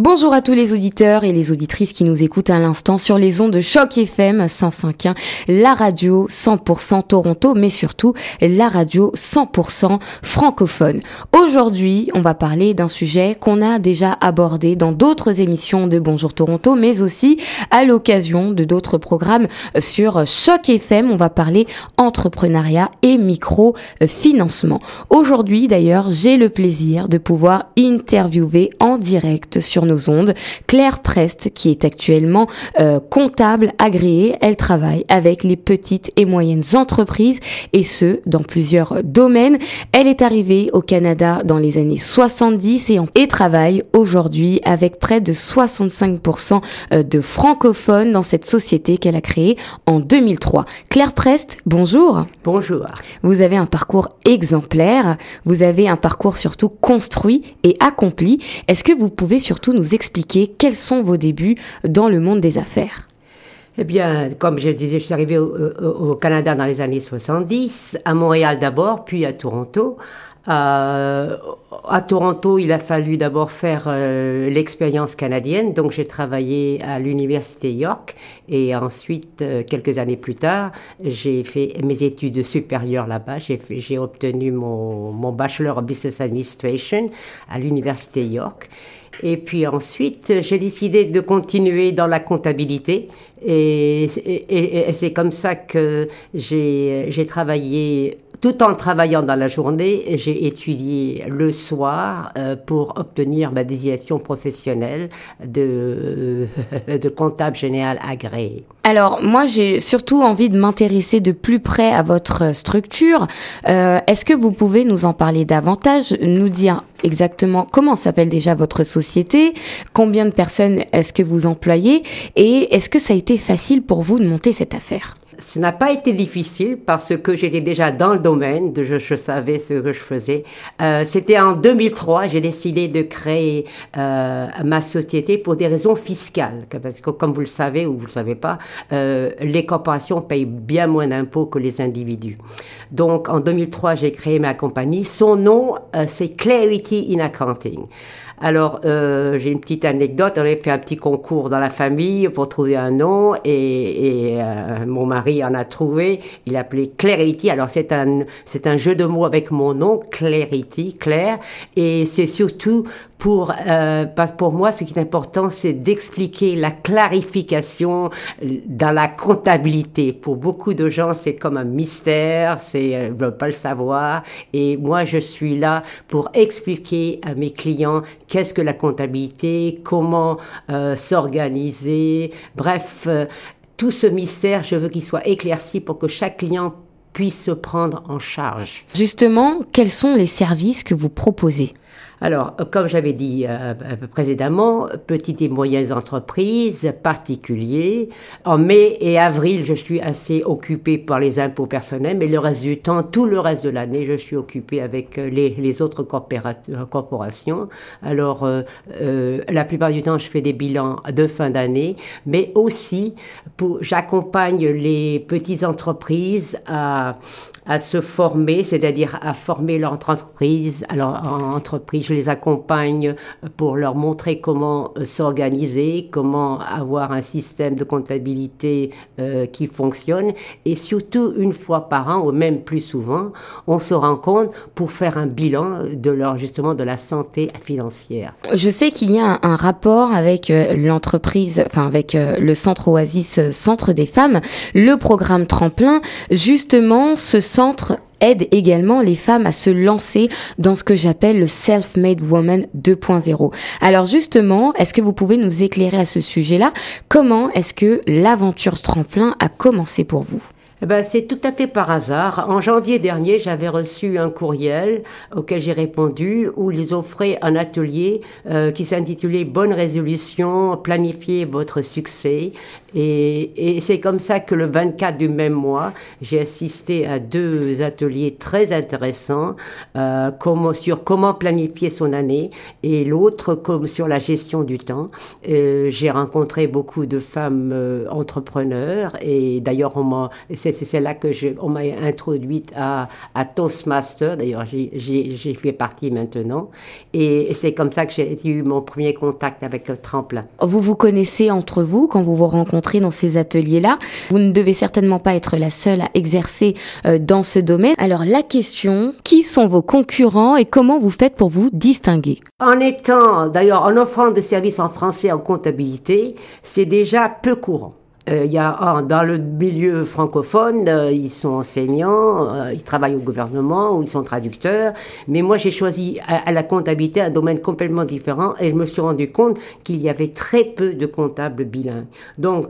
Bonjour à tous les auditeurs et les auditrices qui nous écoutent à l'instant sur les ondes de Choc FM 105.1, la radio 100% Toronto, mais surtout la radio 100% francophone. Aujourd'hui, on va parler d'un sujet qu'on a déjà abordé dans d'autres émissions de Bonjour Toronto, mais aussi à l'occasion de d'autres programmes sur Choc FM. On va parler entrepreneuriat et micro-financement. Aujourd'hui, d'ailleurs, j'ai le plaisir de pouvoir interviewer en direct sur nos ondes. Claire Prest, qui est actuellement euh, comptable agréée, elle travaille avec les petites et moyennes entreprises et ce, dans plusieurs domaines. Elle est arrivée au Canada dans les années 70 et, et travaille aujourd'hui avec près de 65% euh, de francophones dans cette société qu'elle a créée en 2003. Claire Prest, bonjour. Bonjour. Vous avez un parcours exemplaire, vous avez un parcours surtout construit et accompli. Est-ce que vous pouvez surtout nous expliquer quels sont vos débuts dans le monde des affaires eh bien, comme je disais, je suis arrivé au, Canada dans les années 70, à Montréal d'abord, puis à Toronto. Euh, à Toronto, il a fallu d'abord faire euh, l'expérience canadienne, donc j'ai travaillé à l'université York et ensuite, euh, quelques années plus tard, j'ai fait mes études supérieures là-bas. J'ai, obtenu mon Bachelor of Business Administration à l'université York. Et puis ensuite, j'ai décidé de continuer dans la comptabilité. Et, c'est comme ça que j'ai travaillé tout en travaillant dans la journée, j'ai étudié le soir euh, pour obtenir ma désignation professionnelle de, de comptable général agréé. Alors moi j'ai surtout envie de m'intéresser de plus près à votre structure. Euh, Est-ce que vous pouvez nous en parler davantage, nous dire exactement comment s'appelle déjà votre société, combien de personnes est-ce que vous employez et est-ce que ça a été facile pour vous de monter cette affaire? Ce n'a pas été difficile parce que j'étais déjà dans le domaine, je, savais ce que je faisais. Euh, C'était en 2003, j'ai décidé de créer euh, ma société pour des raisons fiscales. Parce que comme vous le savez ou vous le savez pas, euh, les corporations payent bien moins d'impôts que les individus. Donc en 2003, j'ai créé ma compagnie. Son nom, c'est Clarity in Accounting. Alors, j'ai une petite anecdote. On avait fait un petit concours dans la famille pour trouver un nom et, mon mari en a trouvé. Il appelait Clarity. Alors, c'est un, c'est un jeu de mots avec mon nom, Clarity, Claire. Et c'est surtout pour, euh, pour moi, ce qui est important, c'est d'expliquer la clarification dans la comptabilité. Pour beaucoup de gens, c'est comme un mystère, c'est, euh, ils veulent pas le savoir. Et moi, je suis là pour expliquer à mes clients qu'est-ce que la comptabilité, comment euh, s'organiser. Bref, euh, tout ce mystère, je veux qu'il soit éclairci pour que chaque client puisse se prendre en charge. Justement, quels sont les services que vous proposez? Alors, comme j'avais dit euh, précédemment, petites et moyennes entreprises, particuliers. En mai et avril, je suis assez occupée par les impôts personnels, mais le reste du temps, tout le reste de l'année, je suis occupée avec euh, les, autres corporations. Alors, euh, euh, la plupart du temps, je fais des bilans de fin d'année, mais aussi, j'accompagne les petites entreprises à, à se former, c'est-à-dire à former leur entreprise. Alors, en entreprise, les accompagne pour leur montrer comment euh, s'organiser, comment avoir un système de comptabilité euh, qui fonctionne. Et surtout, une fois par an, ou même plus souvent, on se rencontre pour faire un bilan de leur, justement, de la santé financière. Je sais qu'il y a un, rapport avec euh, l'entreprise, enfin, avec euh, le centre Oasis euh, Centre des femmes, le programme Tremplin. Justement, ce centre aide également les femmes à se lancer dans ce que j'appelle le self-made woman 2.0. Alors justement, est-ce que vous pouvez nous éclairer à ce sujet-là? Comment est-ce que l'aventure tremplin a commencé pour vous? Eh ben, c'est tout à fait par hasard. En janvier dernier, j'avais reçu un courriel auquel j'ai répondu où ils offraient un atelier euh, qui s'intitulait Bonne résolution, planifiez votre succès. Et, c'est comme ça que le 24 du même mois, j'ai assisté à deux ateliers très intéressants euh, sur comment planifier son année et l'autre comme sur la gestion du temps. Euh, j'ai rencontré beaucoup de femmes entrepreneurs et d'ailleurs on m'a c'est là que je, on m'a introduite à, à Toastmaster. D'ailleurs, j'ai fait partie maintenant. Et, c'est comme ça que j'ai eu mon premier contact avec le tremplin. Vous vous connaissez entre vous quand vous vous rencontrez dans ces ateliers-là. Vous ne devez certainement pas être la seule à exercer euh, dans ce domaine. Alors la question, qui sont vos concurrents et comment vous faites pour vous distinguer? En étant, d'ailleurs, en offrant des services en français en comptabilité, c'est déjà peu courant. Euh, y a ah, dans le milieu francophone, euh, ils sont enseignants, euh, ils travaillent au gouvernement ou ils sont traducteurs. Mais moi, j'ai choisi à, la comptabilité un domaine complètement différent et je me suis rendu compte qu'il y avait très peu de comptables bilingues. Donc,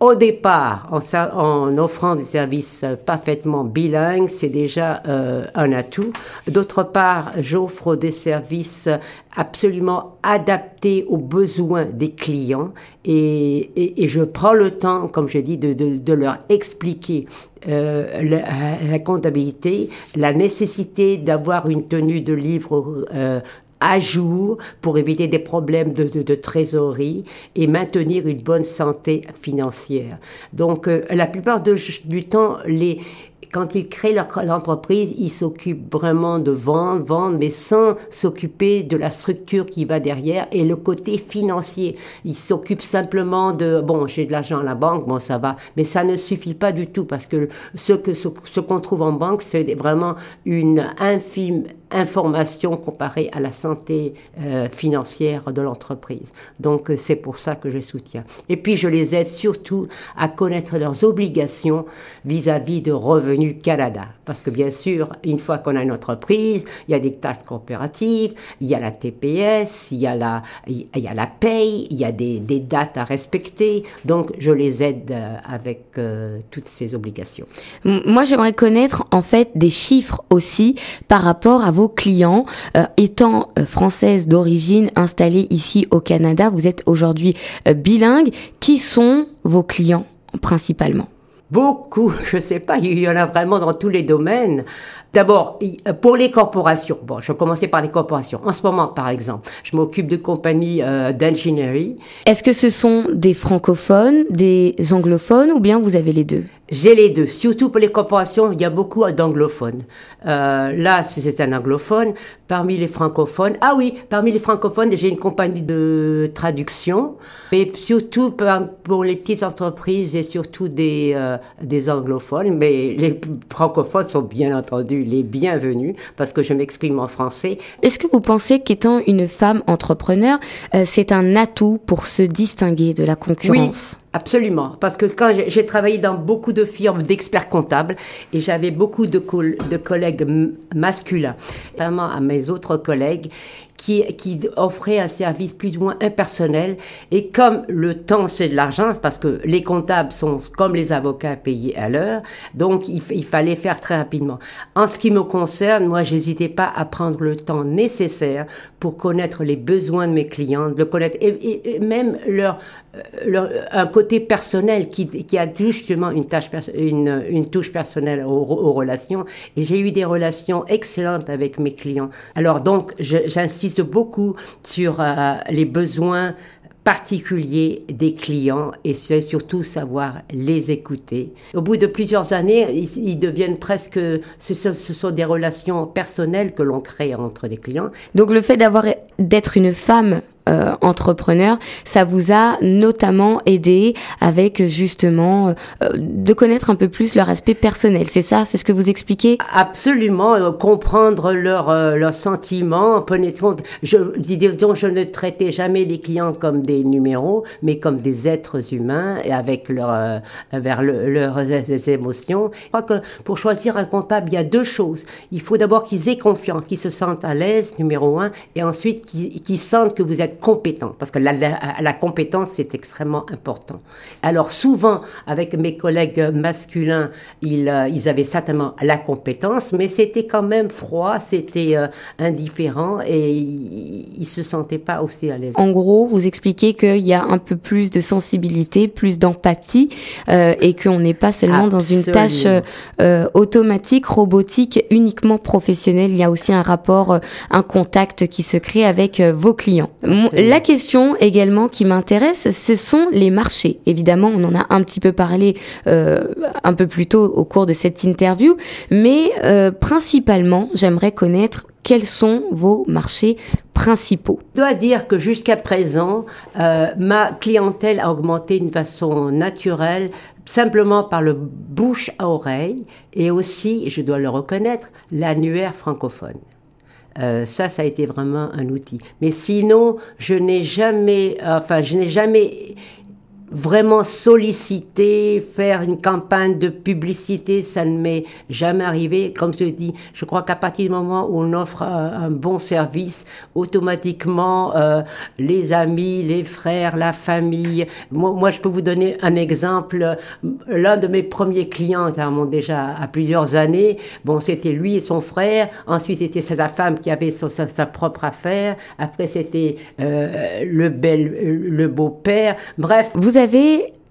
au départ, en, offrant des services parfaitement bilingues, c'est déjà euh, un atout. D'autre part, j'offre des services absolument adaptés aux besoins des clients et, je prends le temps, comme je dis, de, leur expliquer euh, la, comptabilité, la nécessité d'avoir une tenue de livre euh, à jour pour éviter des problèmes de, trésorerie et maintenir une bonne santé financière. Donc, euh, la plupart du temps, les, quand ils créent leur entreprise, ils s'occupent vraiment de vendre, vendre, mais sans s'occuper de la structure qui va derrière et le côté financier. Ils s'occupent simplement de, bon, j'ai de l'argent à la banque, bon, ça va, mais ça ne suffit pas du tout parce que ce que ce, qu'on trouve en banque, c'est vraiment une infime information comparée à la santé euh, financière de l'entreprise. Donc euh, c'est pour ça que je soutiens. Et puis je les aide surtout à connaître leurs obligations vis-à-vis de Revenus Canada. Parce que bien sûr, une fois qu'on a une entreprise, il y a des taxes coopératives, il y a la TPS, il y a la, il y a la paye, il y a des, des dates à respecter. Donc je les aide euh, avec toutes ces obligations. Moi j'aimerais connaître en fait des chiffres aussi par rapport à vos clients. Euh, étant euh, française d'origine installée ici au Canada, vous êtes aujourd'hui euh, bilingue. Qui sont vos clients principalement? Beaucoup, je ne sais pas, il y en a vraiment dans tous les domaines. D'abord, pour les corporations, bon, je vais commencer par les corporations. En ce moment, par exemple, je m'occupe de compagnies d'ingénierie. Est-ce que ce sont des francophones, des anglophones ou bien vous avez les deux? J'ai les deux. Surtout pour les corporations, il y a beaucoup d'anglophones. Euh, là, c'est un anglophone. Parmi les francophones, ah oui, parmi les francophones, j'ai une compagnie de traduction. Mais surtout pour les petites entreprises, j'ai surtout des, euh, des anglophones. Mais les francophones sont bien entendu les bienvenus parce que je m'exprime en français. Est-ce que vous pensez qu'étant une femme entrepreneur, euh, c'est un atout pour se distinguer de la concurrence? Absolument, parce que quand j'ai travaillé dans beaucoup de firmes d'experts comptables et j'avais beaucoup de, collègues masculins, notamment à mes autres collègues, qui, qui offrait un service plus ou moins impersonnel. Et comme le temps, c'est de l'argent, parce que les comptables sont comme les avocats payés à l'heure, donc il, il, fallait faire très rapidement. En ce qui me concerne, moi, j'hésitais pas à prendre le temps nécessaire pour connaître les besoins de mes clients, de connaître et, même leur, leur, un côté personnel qui, a justement une, touche personnelle aux, relations. Et j'ai eu des relations excellentes avec mes clients. Alors donc, j'insiste beaucoup sur euh, les besoins particuliers des clients et surtout savoir les écouter. Au bout de plusieurs années, ils, deviennent presque, ce, ce, sont des relations personnelles que l'on crée entre les clients. Donc le fait d'avoir d'être une femme euh, entrepreneur, ça vous a notamment aidé avec justement euh, de connaître un peu plus leur aspect personnel. C'est ça, c'est ce que vous expliquez? Absolument, euh, comprendre leurs leurs sentiments. Je disons, je ne traitais jamais les clients comme des numéros, mais comme des êtres humains et avec leur vers leurs émotions. Je crois que pour choisir un comptable, il y a deux choses. Il faut d'abord qu'ils aient confiance, qu'ils se sentent à l'aise, numéro un, et ensuite qu'ils sentent que vous êtes compétent, parce que la, compétence, c'est extrêmement important. Alors souvent, avec mes collègues masculins, ils, euh, avaient certainement la compétence, mais c'était quand même froid, c'était euh, indifférent et ils se sentaient pas aussi à l'aise. En gros, vous expliquez qu'il y a un peu plus de sensibilité, plus d'empathie euh, et qu'on n'est pas seulement dans une tâche automatique, robotique, uniquement professionnelle. Il y a aussi un rapport, un contact qui se crée avec vos clients. La question également qui m'intéresse, ce sont les marchés. Évidemment, on en a un petit peu parlé euh, un peu plus tôt au cours de cette interview, mais euh, principalement, j'aimerais connaître quels sont vos marchés principaux Je dois dire que jusqu'à présent, euh, ma clientèle a augmenté d'une façon naturelle, simplement par le bouche à oreille, et aussi, je dois le reconnaître, l'annuaire francophone. Euh, ça, ça a été vraiment un outil. Mais sinon, je n'ai jamais, enfin, je n'ai jamais vraiment solliciter, faire une campagne de publicité, ça ne m'est jamais arrivé. Comme je dis, je crois qu'à partir du moment où on offre un, bon service, automatiquement, euh, les amis, les frères, la famille. Moi, moi, je peux vous donner un exemple. L'un de mes premiers clients, ça remonte déjà à plusieurs années. Bon, c'était lui et son frère. Ensuite, c'était sa femme qui avait sa, propre affaire. Après, c'était euh, le bel, le beau-père. Bref. Vous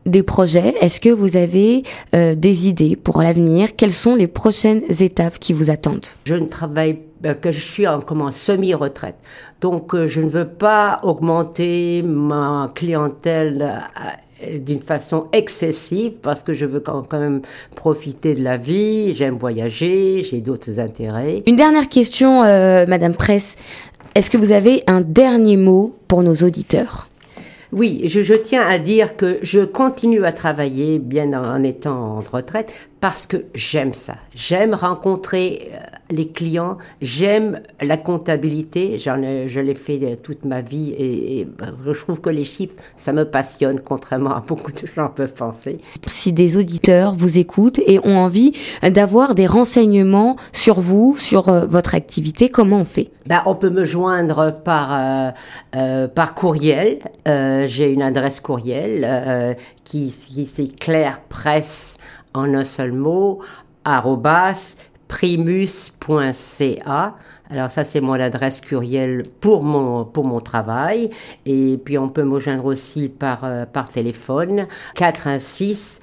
des projets? Est-ce que vous avez euh, des idées pour l'avenir? Quelles sont les prochaines étapes qui vous attendent? Je ne travaille euh, que je suis en comment semi-retraite. Donc euh, je ne veux pas augmenter ma clientèle d'une façon excessive parce que je veux quand même profiter de la vie, j'aime voyager, j'ai d'autres intérêts. Une dernière question, Madame Presse. Est-ce que vous avez un dernier mot pour nos auditeurs? Oui, je, tiens à dire que je continue à travailler bien en étant en retraite parce que j'aime ça. J'aime rencontrer euh, les clients, j'aime la comptabilité, j'en ai, je l'ai fait euh, toute ma vie et, ben, je trouve que les chiffres, ça me passionne, contrairement à beaucoup de gens peuvent penser. Si des auditeurs vous écoutent et ont envie d'avoir des renseignements sur vous, sur euh, votre activité, comment on fait? Ben, On peut me joindre par, euh, par courriel. J'ai une adresse courriel qui, qui c'est Claire Presse en un seul mot, arrobas primus.ca. Alors ça, c'est mon adresse courriel pour mon, travail. Et puis, on peut me joindre aussi par, euh, par téléphone, 416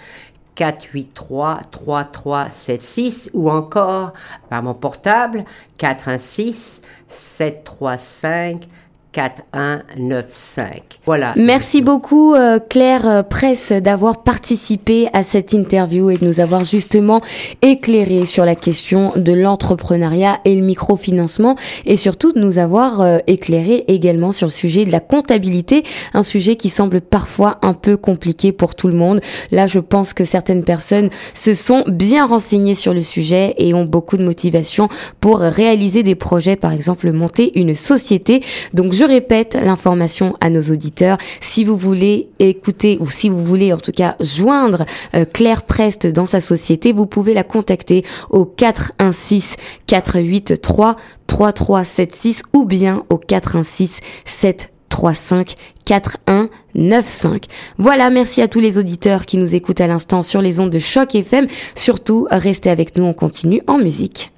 483 3376 ou encore par mon portable 416 735 4195. Voilà. Merci beaucoup euh, Claire euh, Presse d'avoir participé à cette interview et de nous avoir justement éclairé sur la question de l'entrepreneuriat et le microfinancement et surtout de nous avoir euh, éclairé également sur le sujet de la comptabilité, un sujet qui semble parfois un peu compliqué pour tout le monde. Là, je pense que certaines personnes se sont bien renseignées sur le sujet et ont beaucoup de motivation pour réaliser des projets, par exemple monter une société. Donc je répète l'information à nos auditeurs. Si vous voulez écouter ou si vous voulez en tout cas joindre euh, Claire Prest dans sa société, vous pouvez la contacter au 416 483 3376 ou bien au 416 735 4195. Voilà, merci à tous les auditeurs qui nous écoutent à l'instant sur les ondes de Choc FM. Surtout, restez avec nous, on continue en musique.